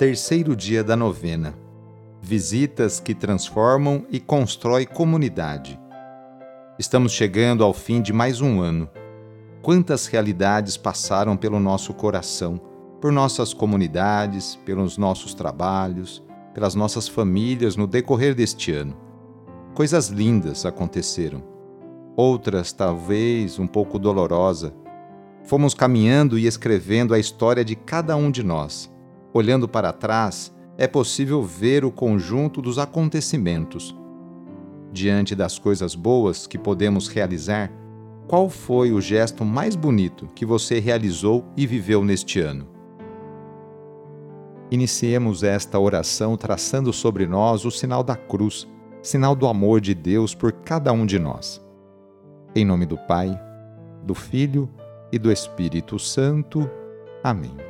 Terceiro dia da novena. Visitas que transformam e constrói comunidade. Estamos chegando ao fim de mais um ano. Quantas realidades passaram pelo nosso coração, por nossas comunidades, pelos nossos trabalhos, pelas nossas famílias no decorrer deste ano. Coisas lindas aconteceram. Outras, talvez, um pouco dolorosa. Fomos caminhando e escrevendo a história de cada um de nós Olhando para trás, é possível ver o conjunto dos acontecimentos. Diante das coisas boas que podemos realizar, qual foi o gesto mais bonito que você realizou e viveu neste ano? Iniciemos esta oração traçando sobre nós o sinal da cruz, sinal do amor de Deus por cada um de nós. Em nome do Pai, do Filho e do Espírito Santo. Amém.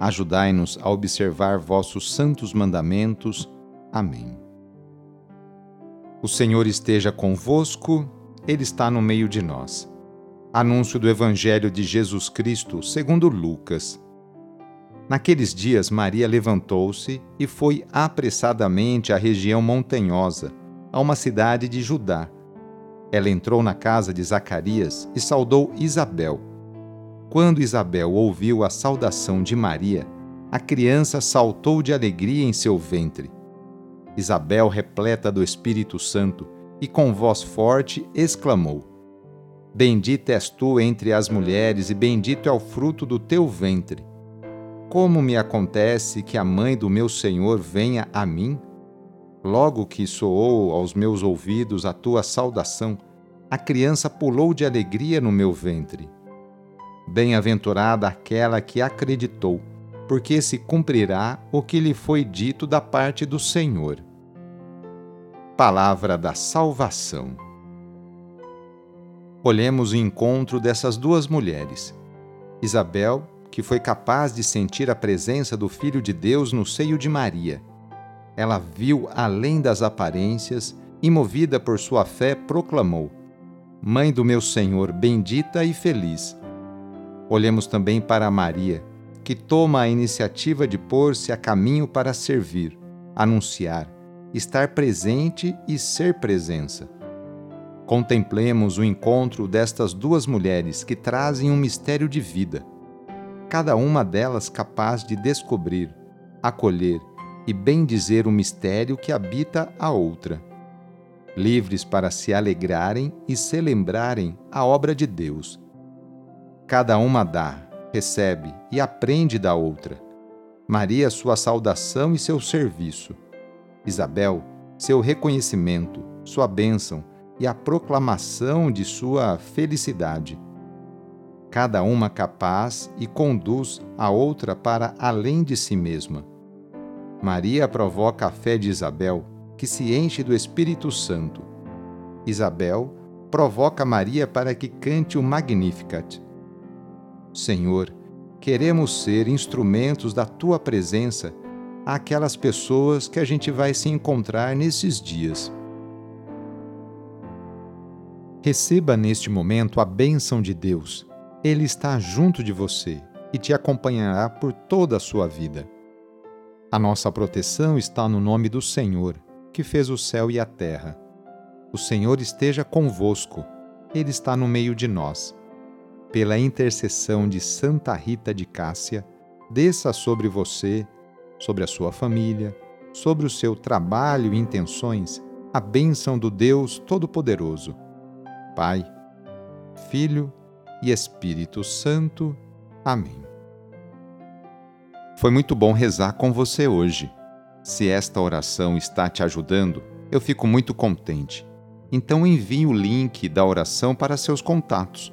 Ajudai-nos a observar vossos santos mandamentos. Amém. O Senhor esteja convosco, Ele está no meio de nós. Anúncio do Evangelho de Jesus Cristo segundo Lucas. Naqueles dias, Maria levantou-se e foi apressadamente à região montanhosa, a uma cidade de Judá. Ela entrou na casa de Zacarias e saudou Isabel. Quando Isabel ouviu a saudação de Maria, a criança saltou de alegria em seu ventre. Isabel, repleta do Espírito Santo, e com voz forte exclamou: Bendita és tu entre as mulheres, e bendito é o fruto do teu ventre. Como me acontece que a mãe do meu Senhor venha a mim? Logo que soou aos meus ouvidos a tua saudação, a criança pulou de alegria no meu ventre. Bem-aventurada aquela que acreditou, porque se cumprirá o que lhe foi dito da parte do Senhor. Palavra da Salvação. Olhemos o encontro dessas duas mulheres. Isabel, que foi capaz de sentir a presença do Filho de Deus no seio de Maria. Ela viu além das aparências e, movida por sua fé, proclamou: Mãe do meu Senhor, bendita e feliz Olhemos também para Maria, que toma a iniciativa de pôr-se a caminho para servir, anunciar, estar presente e ser presença. Contemplemos o encontro destas duas mulheres que trazem um mistério de vida, cada uma delas capaz de descobrir, acolher e bendizer o mistério que habita a outra. Livres para se alegrarem e celebrarem a obra de Deus Cada uma dá, recebe e aprende da outra. Maria, sua saudação e seu serviço. Isabel, seu reconhecimento, sua bênção e a proclamação de sua felicidade. Cada uma capaz e conduz a outra para além de si mesma. Maria provoca a fé de Isabel, que se enche do Espírito Santo. Isabel provoca Maria para que cante o Magnificat. Senhor, queremos ser instrumentos da tua presença àquelas pessoas que a gente vai se encontrar nesses dias. Receba neste momento a bênção de Deus. Ele está junto de você e te acompanhará por toda a sua vida. A nossa proteção está no nome do Senhor, que fez o céu e a terra. O Senhor esteja convosco, Ele está no meio de nós pela intercessão de Santa Rita de Cássia, desça sobre você, sobre a sua família, sobre o seu trabalho e intenções, a bênção do Deus Todo-Poderoso. Pai, Filho e Espírito Santo. Amém. Foi muito bom rezar com você hoje. Se esta oração está te ajudando, eu fico muito contente. Então envie o link da oração para seus contatos